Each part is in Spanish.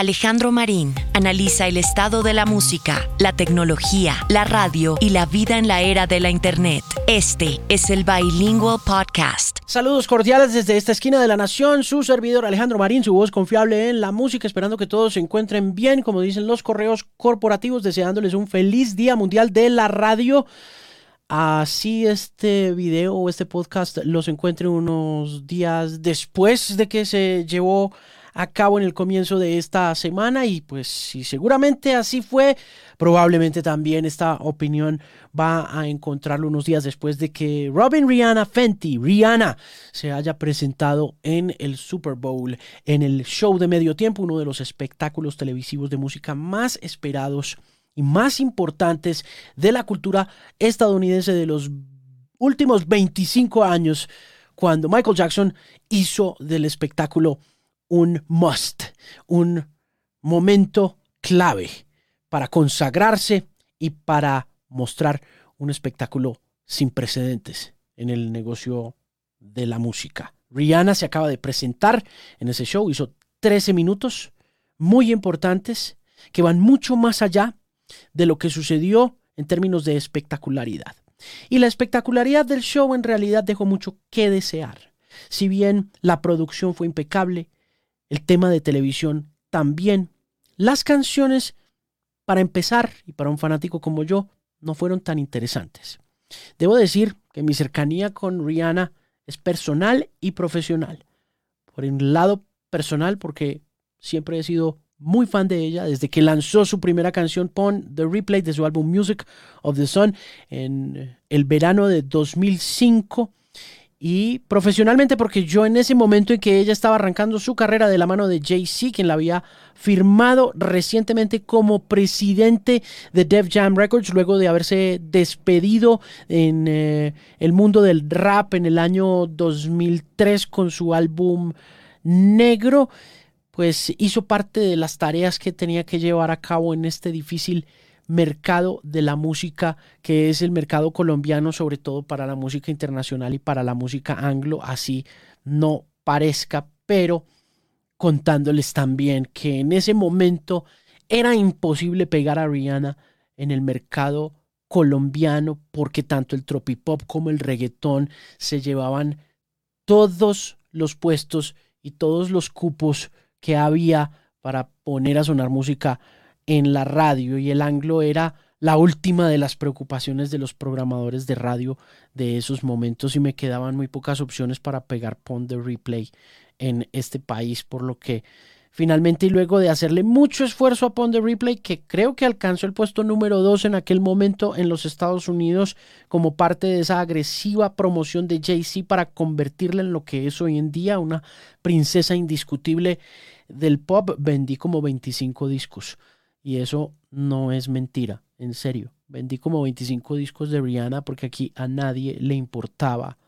Alejandro Marín analiza el estado de la música, la tecnología, la radio y la vida en la era de la Internet. Este es el Bilingual Podcast. Saludos cordiales desde esta esquina de la nación, su servidor Alejandro Marín, su voz confiable en la música, esperando que todos se encuentren bien, como dicen los correos corporativos, deseándoles un feliz Día Mundial de la Radio. Así este video o este podcast los encuentre unos días después de que se llevó a cabo en el comienzo de esta semana y pues si seguramente así fue, probablemente también esta opinión va a encontrarlo unos días después de que Robin Rihanna Fenty, Rihanna, se haya presentado en el Super Bowl, en el show de medio tiempo, uno de los espectáculos televisivos de música más esperados y más importantes de la cultura estadounidense de los últimos 25 años, cuando Michael Jackson hizo del espectáculo un must, un momento clave para consagrarse y para mostrar un espectáculo sin precedentes en el negocio de la música. Rihanna se acaba de presentar en ese show, hizo 13 minutos muy importantes que van mucho más allá de lo que sucedió en términos de espectacularidad. Y la espectacularidad del show en realidad dejó mucho que desear. Si bien la producción fue impecable, el tema de televisión también. Las canciones, para empezar, y para un fanático como yo, no fueron tan interesantes. Debo decir que mi cercanía con Rihanna es personal y profesional. Por el lado personal, porque siempre he sido muy fan de ella desde que lanzó su primera canción Pon The Replay de su álbum Music of the Sun en el verano de 2005 y profesionalmente porque yo en ese momento en que ella estaba arrancando su carrera de la mano de Jay-Z, quien la había firmado recientemente como presidente de Def Jam Records, luego de haberse despedido en eh, el mundo del rap en el año 2003 con su álbum Negro, pues hizo parte de las tareas que tenía que llevar a cabo en este difícil mercado de la música, que es el mercado colombiano, sobre todo para la música internacional y para la música anglo, así no parezca, pero contándoles también que en ese momento era imposible pegar a Rihanna en el mercado colombiano porque tanto el tropipop como el reggaetón se llevaban todos los puestos y todos los cupos que había para poner a sonar música en la radio y el anglo era la última de las preocupaciones de los programadores de radio de esos momentos y me quedaban muy pocas opciones para pegar pon de replay en este país, por lo que finalmente y luego de hacerle mucho esfuerzo a Pond the Replay, que creo que alcanzó el puesto número 2 en aquel momento en los Estados Unidos como parte de esa agresiva promoción de Jay-Z para convertirla en lo que es hoy en día una princesa indiscutible del pop, vendí como 25 discos. Y eso no es mentira, en serio. Vendí como 25 discos de Rihanna porque aquí a nadie le importaba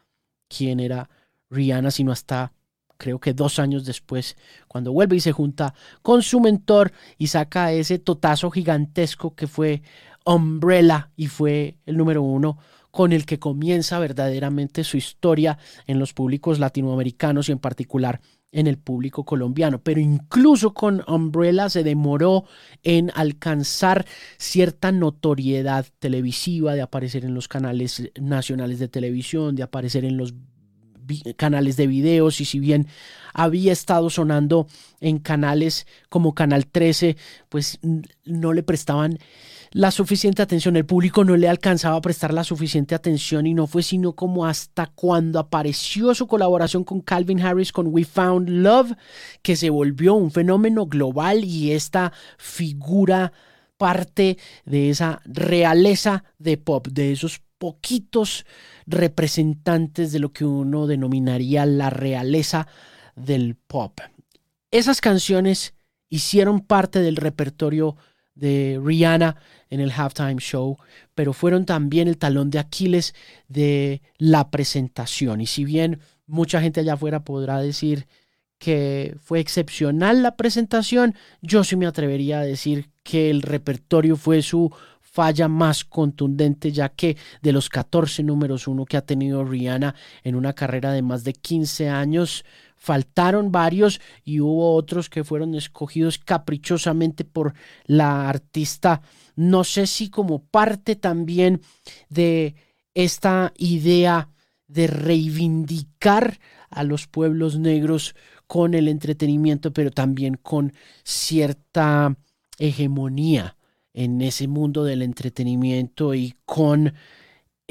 quién era Rihanna, sino hasta creo que dos años después, cuando vuelve y se junta con su mentor y saca ese totazo gigantesco que fue Umbrella y fue el número uno con el que comienza verdaderamente su historia en los públicos latinoamericanos y en particular en el público colombiano, pero incluso con Umbrella se demoró en alcanzar cierta notoriedad televisiva, de aparecer en los canales nacionales de televisión, de aparecer en los canales de videos y si bien había estado sonando en canales como Canal 13, pues no le prestaban la suficiente atención, el público no le alcanzaba a prestar la suficiente atención y no fue sino como hasta cuando apareció su colaboración con Calvin Harris con We Found Love que se volvió un fenómeno global y esta figura parte de esa realeza de pop, de esos poquitos representantes de lo que uno denominaría la realeza del pop. Esas canciones hicieron parte del repertorio de Rihanna en el halftime show, pero fueron también el talón de Aquiles de la presentación. Y si bien mucha gente allá afuera podrá decir que fue excepcional la presentación, yo sí me atrevería a decir que el repertorio fue su falla más contundente, ya que de los 14 números uno que ha tenido Rihanna en una carrera de más de 15 años, faltaron varios y hubo otros que fueron escogidos caprichosamente por la artista, no sé si como parte también de esta idea de reivindicar a los pueblos negros con el entretenimiento, pero también con cierta hegemonía en ese mundo del entretenimiento y con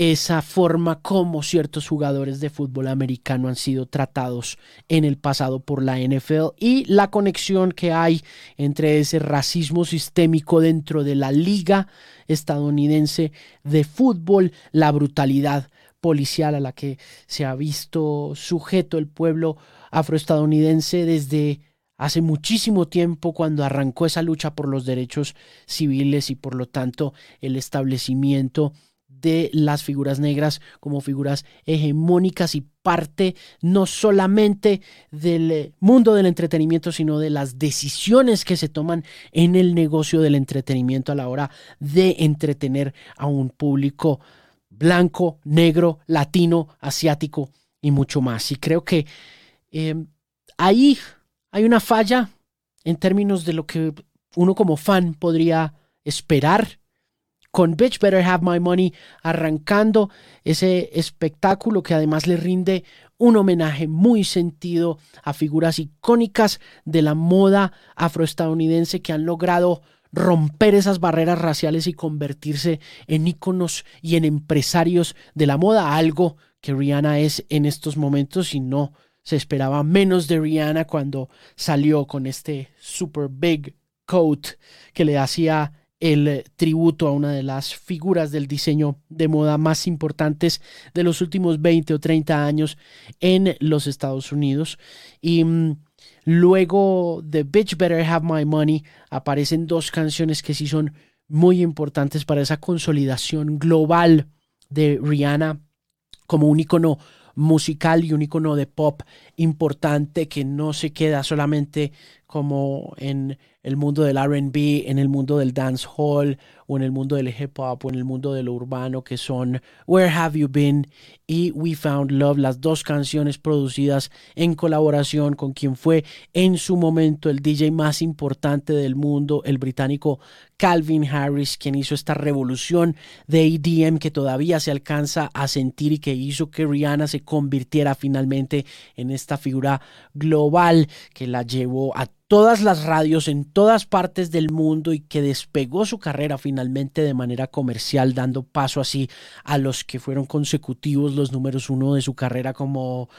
esa forma como ciertos jugadores de fútbol americano han sido tratados en el pasado por la NFL y la conexión que hay entre ese racismo sistémico dentro de la liga estadounidense de fútbol, la brutalidad policial a la que se ha visto sujeto el pueblo afroestadounidense desde hace muchísimo tiempo cuando arrancó esa lucha por los derechos civiles y por lo tanto el establecimiento de las figuras negras como figuras hegemónicas y parte no solamente del mundo del entretenimiento, sino de las decisiones que se toman en el negocio del entretenimiento a la hora de entretener a un público blanco, negro, latino, asiático y mucho más. Y creo que em, ahí hay una falla en términos de lo que uno como fan podría esperar con Bitch Better Have My Money arrancando ese espectáculo que además le rinde un homenaje muy sentido a figuras icónicas de la moda afroestadounidense que han logrado romper esas barreras raciales y convertirse en íconos y en empresarios de la moda, algo que Rihanna es en estos momentos y no se esperaba menos de Rihanna cuando salió con este super big coat que le hacía el tributo a una de las figuras del diseño de moda más importantes de los últimos 20 o 30 años en los Estados Unidos. Y mm, luego de Bitch Better Have My Money aparecen dos canciones que sí son muy importantes para esa consolidación global de Rihanna como un icono musical y un icono de pop importante que no se queda solamente como en el mundo del RB, en el mundo del dance hall o en el mundo del hip hop o en el mundo de lo urbano que son Where Have You Been y We Found Love, las dos canciones producidas en colaboración con quien fue en su momento el DJ más importante del mundo, el británico Calvin Harris, quien hizo esta revolución de EDM que todavía se alcanza a sentir y que hizo que Rihanna se convirtiera finalmente en esta figura global que la llevó a todas las radios en todas partes del mundo y que despegó su carrera finalmente de manera comercial, dando paso así a los que fueron consecutivos los números uno de su carrera como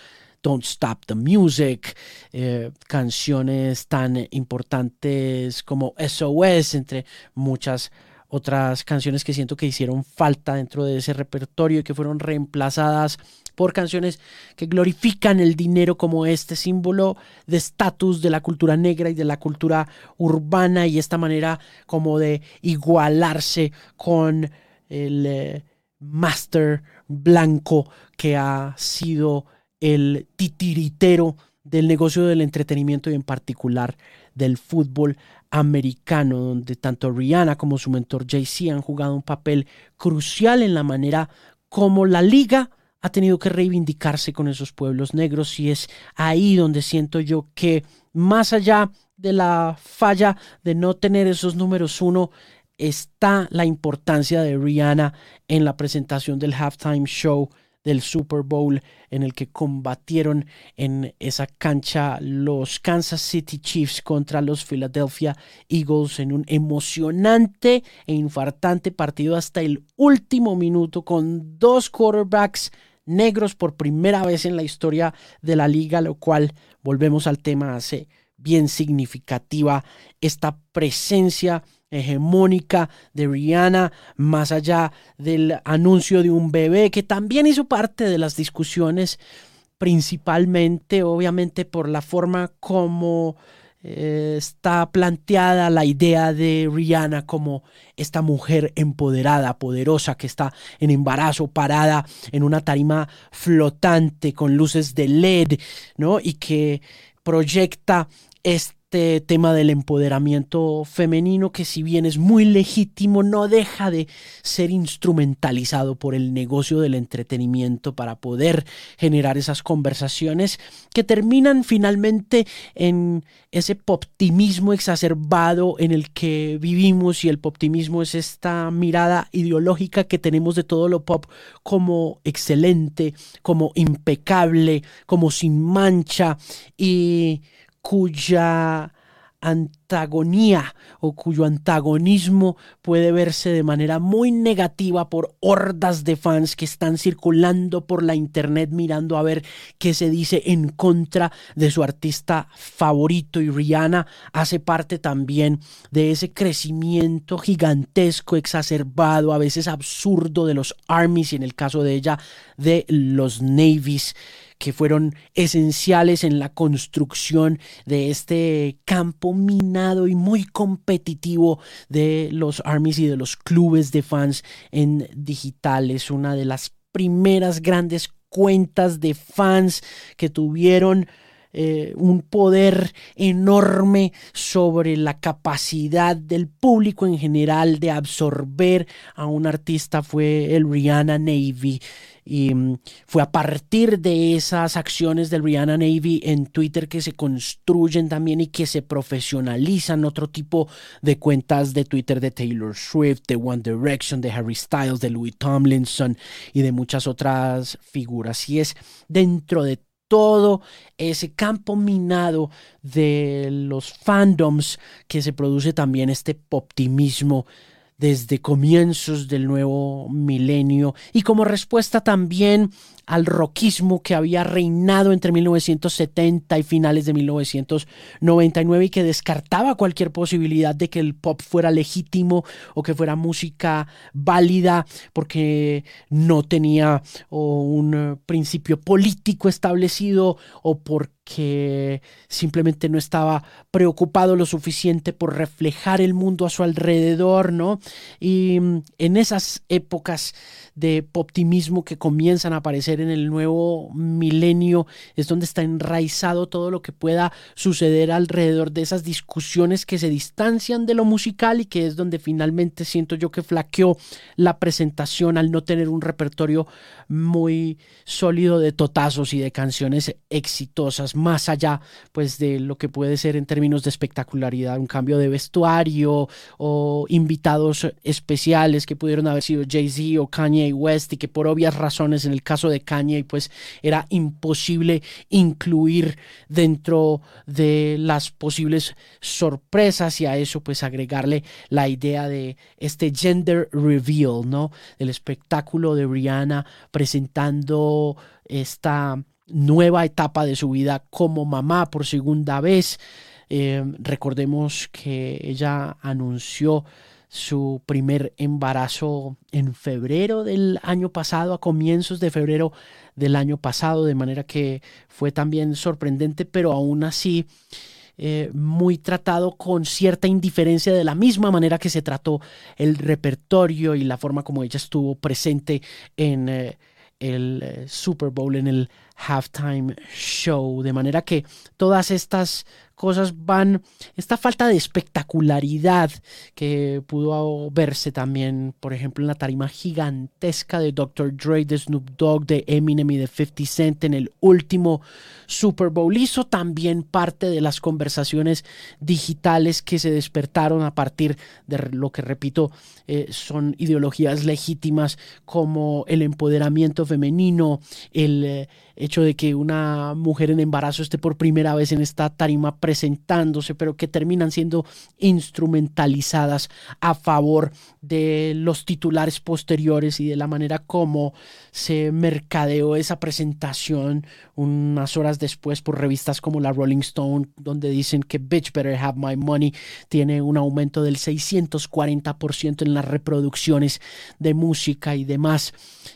Don't Stop the Music, eh, canciones tan importantes como SOS, entre muchas otras canciones que siento que hicieron falta dentro de ese repertorio y que fueron reemplazadas por canciones que glorifican el dinero como este símbolo de estatus de la cultura negra y de la cultura urbana y esta manera como de igualarse con el eh, master blanco que ha sido el titiritero del negocio del entretenimiento y en particular del fútbol americano, donde tanto Rihanna como su mentor Jay-Z han jugado un papel crucial en la manera como la liga ha tenido que reivindicarse con esos pueblos negros. Y es ahí donde siento yo que más allá de la falla de no tener esos números uno, está la importancia de Rihanna en la presentación del halftime show del Super Bowl en el que combatieron en esa cancha los Kansas City Chiefs contra los Philadelphia Eagles en un emocionante e infartante partido hasta el último minuto con dos quarterbacks negros por primera vez en la historia de la liga, lo cual, volvemos al tema, hace bien significativa esta presencia hegemónica de Rihanna, más allá del anuncio de un bebé, que también hizo parte de las discusiones, principalmente, obviamente, por la forma como eh, está planteada la idea de Rihanna como esta mujer empoderada, poderosa, que está en embarazo, parada en una tarima flotante con luces de LED, ¿no? Y que proyecta este este tema del empoderamiento femenino que si bien es muy legítimo, no deja de ser instrumentalizado por el negocio del entretenimiento para poder generar esas conversaciones que terminan finalmente en ese optimismo exacerbado en el que vivimos y el optimismo es esta mirada ideológica que tenemos de todo lo pop como excelente, como impecable, como sin mancha y cuya antagonía o cuyo antagonismo puede verse de manera muy negativa por hordas de fans que están circulando por la internet mirando a ver qué se dice en contra de su artista favorito. Y Rihanna hace parte también de ese crecimiento gigantesco, exacerbado, a veces absurdo de los armies y en el caso de ella de los navies que fueron esenciales en la construcción de este campo minado y muy competitivo de los armies y de los clubes de fans en digital. Es una de las primeras grandes cuentas de fans que tuvieron eh, un poder enorme sobre la capacidad del público en general de absorber a un artista fue el Rihanna Navy. Y mm, fue a partir de esas acciones del Rihanna Navy en Twitter que se construyen también y que se profesionalizan otro tipo de cuentas de Twitter de Taylor Swift, de One Direction, de Harry Styles, de Louis Tomlinson y de muchas otras figuras. Y es dentro de todo ese campo minado de los fandoms que se produce también este optimismo desde comienzos del nuevo milenio y como respuesta también al rockismo que había reinado entre 1970 y finales de 1999 y que descartaba cualquier posibilidad de que el pop fuera legítimo o que fuera música válida porque no tenía un principio político establecido o porque que simplemente no estaba preocupado lo suficiente por reflejar el mundo a su alrededor, ¿no? Y mm, en esas épocas de optimismo que comienzan a aparecer en el nuevo milenio es donde está enraizado todo lo que pueda suceder alrededor de esas discusiones que se distancian de lo musical y que es donde finalmente siento yo que flaqueó la presentación al no tener un repertorio muy sólido de totazos y de canciones exitosas más allá pues de lo que puede ser en términos de espectacularidad, un cambio de vestuario o invitados especiales que pudieron haber sido Jay-Z o Kanye West y que por obvias razones en el caso de Kanye pues era imposible incluir dentro de las posibles sorpresas y a eso pues agregarle la idea de este gender reveal, ¿no? El espectáculo de Rihanna presentando esta nueva etapa de su vida como mamá por segunda vez. Eh, recordemos que ella anunció su primer embarazo en febrero del año pasado, a comienzos de febrero del año pasado, de manera que fue también sorprendente, pero aún así eh, muy tratado con cierta indiferencia de la misma manera que se trató el repertorio y la forma como ella estuvo presente en... Eh, el Super Bowl, en el halftime show. De manera que todas estas cosas van, esta falta de espectacularidad que pudo verse también, por ejemplo, en la tarima gigantesca de Dr. Dre, de Snoop Dogg, de Eminem y de 50 Cent en el último Super Bowl, hizo también parte de las conversaciones digitales que se despertaron a partir de lo que, repito, eh, son ideologías legítimas como el empoderamiento femenino, el... Eh, hecho de que una mujer en embarazo esté por primera vez en esta tarima presentándose, pero que terminan siendo instrumentalizadas a favor de los titulares posteriores y de la manera como se mercadeó esa presentación unas horas después por revistas como la Rolling Stone, donde dicen que Bitch Better Have My Money tiene un aumento del 640% en las reproducciones de música y demás.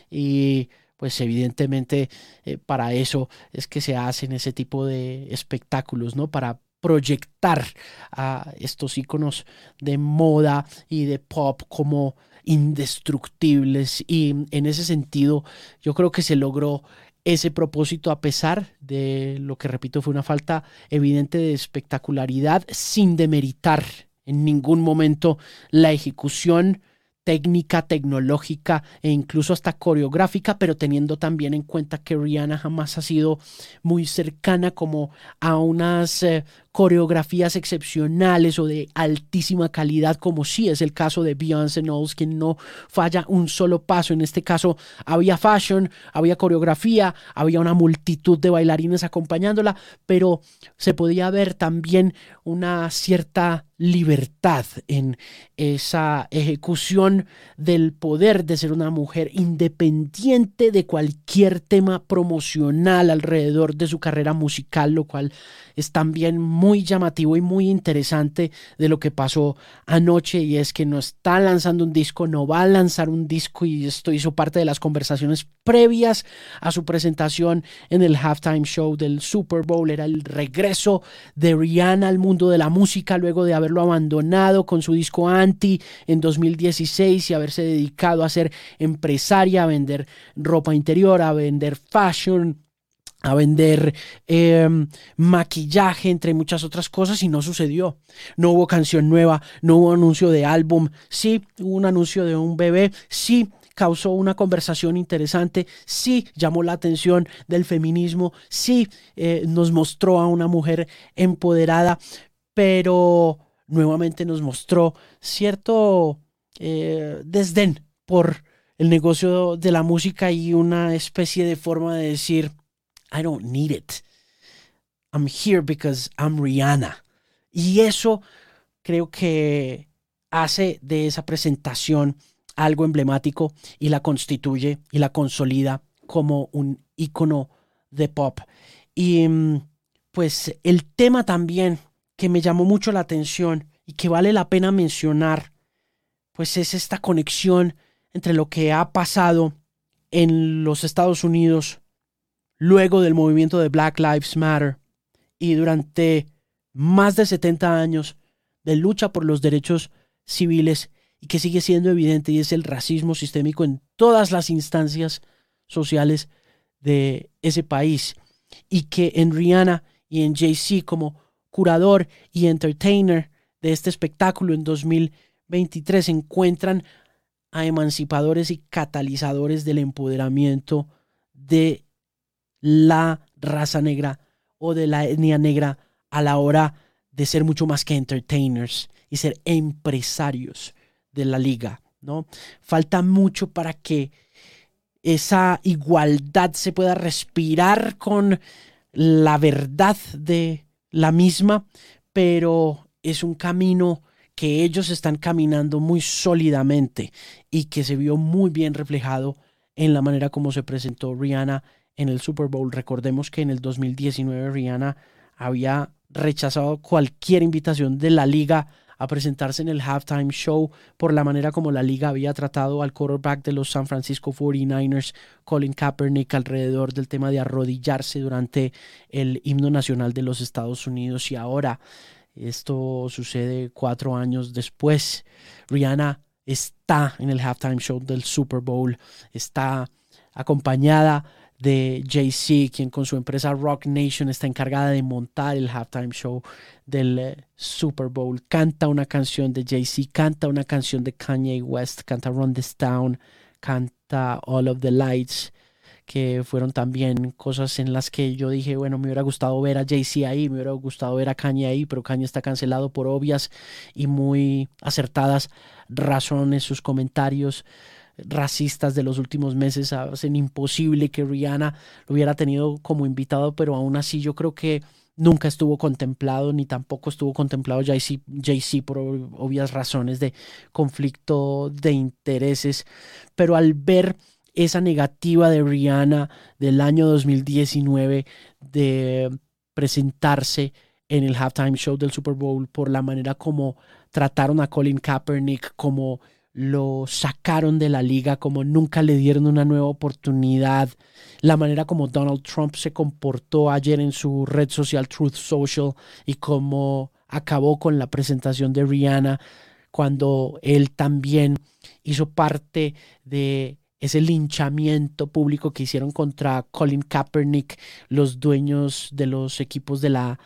Y pues evidentemente eh, para eso es que se hacen ese tipo de espectáculos, ¿no? Para proyectar a estos iconos de moda y de pop como indestructibles y en ese sentido yo creo que se logró ese propósito a pesar de lo que repito fue una falta evidente de espectacularidad sin demeritar en ningún momento la ejecución técnica, tecnológica e incluso hasta coreográfica, pero teniendo también en cuenta que Rihanna jamás ha sido muy cercana como a unas eh, coreografías excepcionales o de altísima calidad, como sí es el caso de Beyoncé Knowles, quien no falla un solo paso. En este caso había fashion, había coreografía, había una multitud de bailarines acompañándola, pero se podía ver también una cierta libertad en esa ejecución del poder de ser una mujer independiente de cualquier tema promocional alrededor de su carrera musical, lo cual es también muy llamativo y muy interesante de lo que pasó anoche y es que no está lanzando un disco, no va a lanzar un disco y esto hizo parte de las conversaciones previas a su presentación en el halftime show del Super Bowl. Era el regreso de Rihanna al mundo de la música luego de haberlo abandonado con su disco Anti en 2016 y haberse dedicado a ser empresaria, a vender ropa interior, a vender fashion a vender em, maquillaje, entre muchas otras cosas, y no sucedió. No hubo canción nueva, no hubo anuncio de álbum, sí hubo un anuncio de un bebé, sí causó una conversación interesante, sí llamó la atención del feminismo, sí eh, nos mostró a una mujer empoderada, pero nuevamente nos mostró cierto eh, desdén por el negocio de la música y una especie de forma de decir, I don't need it. I'm here because I'm Rihanna. Y eso creo que hace de esa presentación algo emblemático y la constituye y la consolida como un icono de pop. Y mm, pues el tema también que me llamó mucho la atención y que vale la pena mencionar, pues es esta conexión entre lo que ha pasado en los Estados Unidos luego del movimiento de Black Lives Matter y durante más de 70 años de lucha por los derechos civiles y que sigue siendo evidente y es el racismo sistémico en todas las instancias sociales de ese país. Y que en Rihanna y en Jay-Z como curador y entertainer de este espectáculo en 2023 se encuentran a emancipadores y catalizadores del empoderamiento de la raza negra o de la etnia negra a la hora de ser mucho más que entertainers y ser empresarios de la liga, ¿no? Falta mucho para que esa igualdad se pueda respirar con la verdad de la misma, pero es un camino que ellos están caminando muy sólidamente y que se vio muy bien reflejado en la manera como se presentó Rihanna en el Super Bowl. Recordemos que en el 2019 Rihanna había rechazado cualquier invitación de la liga a presentarse en el halftime show por la manera como la liga había tratado al quarterback de los San Francisco 49ers, Colin Kaepernick, alrededor del tema de arrodillarse durante el himno nacional de los Estados Unidos. Y ahora esto sucede cuatro años después. Rihanna está en el halftime show del Super Bowl, está acompañada de Jay-Z, quien con su empresa Rock Nation está encargada de montar el halftime show del eh, Super Bowl. Canta una canción de Jay-Z, canta una canción de Kanye West, canta Run This Town, canta All of the Lights, que fueron también cosas en las que yo dije, bueno, me hubiera gustado ver a Jay-Z ahí, me hubiera gustado ver a Kanye ahí, pero Kanye está cancelado por obvias y muy acertadas razones sus comentarios racistas de los últimos meses hacen imposible que Rihanna lo hubiera tenido como invitado, pero aún así yo creo que nunca estuvo contemplado ni tampoco estuvo contemplado Jay-Z por obvias razones de conflicto de intereses, pero al ver esa negativa de Rihanna del año 2019 de presentarse en el halftime show del Super Bowl por la manera como trataron a Colin Kaepernick como lo sacaron de la liga, como nunca le dieron una nueva oportunidad, la manera como Donald Trump se comportó ayer en su red social Truth Social y cómo acabó con la presentación de Rihanna cuando él también hizo parte de ese linchamiento público que hicieron contra Colin Kaepernick, los dueños de los equipos de la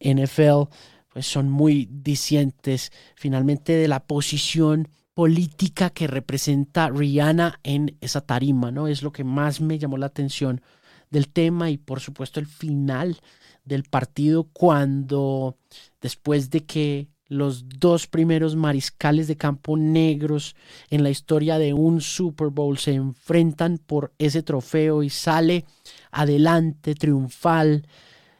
NFL, pues son muy disientes finalmente de la posición política que representa Rihanna en esa tarima, ¿no? Es lo que más me llamó la atención del tema y por supuesto el final del partido cuando después de que los dos primeros mariscales de campo negros en la historia de un Super Bowl se enfrentan por ese trofeo y sale adelante triunfal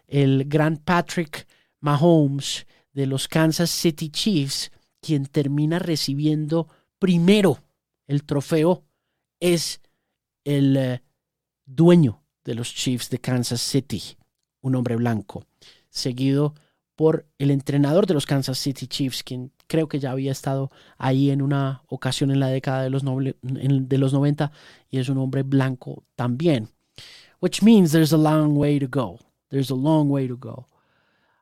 el gran Patrick Mahomes de los Kansas City Chiefs, quien termina recibiendo primero el trofeo, es el eh, dueño de los Chiefs de Kansas City, un hombre blanco, seguido por el entrenador de los Kansas City Chiefs, quien creo que ya había estado ahí en una ocasión en la década de los, de los 90 y es un hombre blanco también. Which means there's a long way to go. There's a long way to go.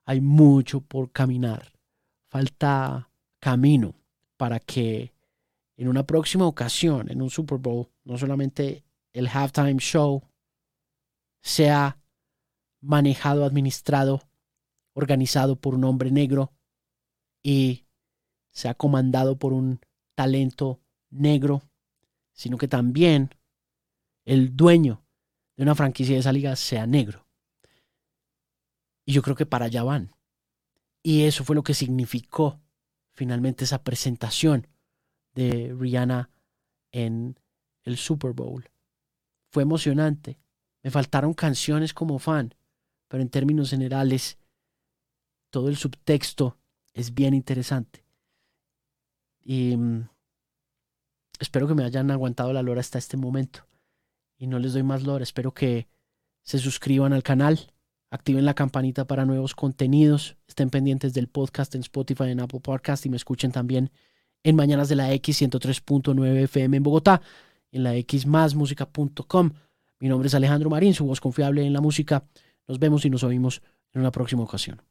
Hay mucho por caminar. Falta camino para que en una próxima ocasión, en un Super Bowl, no solamente el halftime show sea manejado, administrado organizado por un hombre negro y se ha comandado por un talento negro, sino que también el dueño de una franquicia de esa liga sea negro. Y yo creo que para allá van. Y eso fue lo que significó finalmente esa presentación de Rihanna en el Super Bowl. Fue emocionante. Me faltaron canciones como fan, pero en términos generales todo el subtexto es bien interesante. Y mm, espero que me hayan aguantado la lora hasta este momento. Y no les doy más lora. Espero que se suscriban al canal, activen la campanita para nuevos contenidos, estén pendientes del podcast en Spotify, en Apple Podcast y me escuchen también en Mañanas de la X 103.9 FM en Bogotá, en la xmasmusica.com. Mi nombre es Alejandro Marín, su voz confiable en la música. Nos vemos y nos oímos en una próxima ocasión.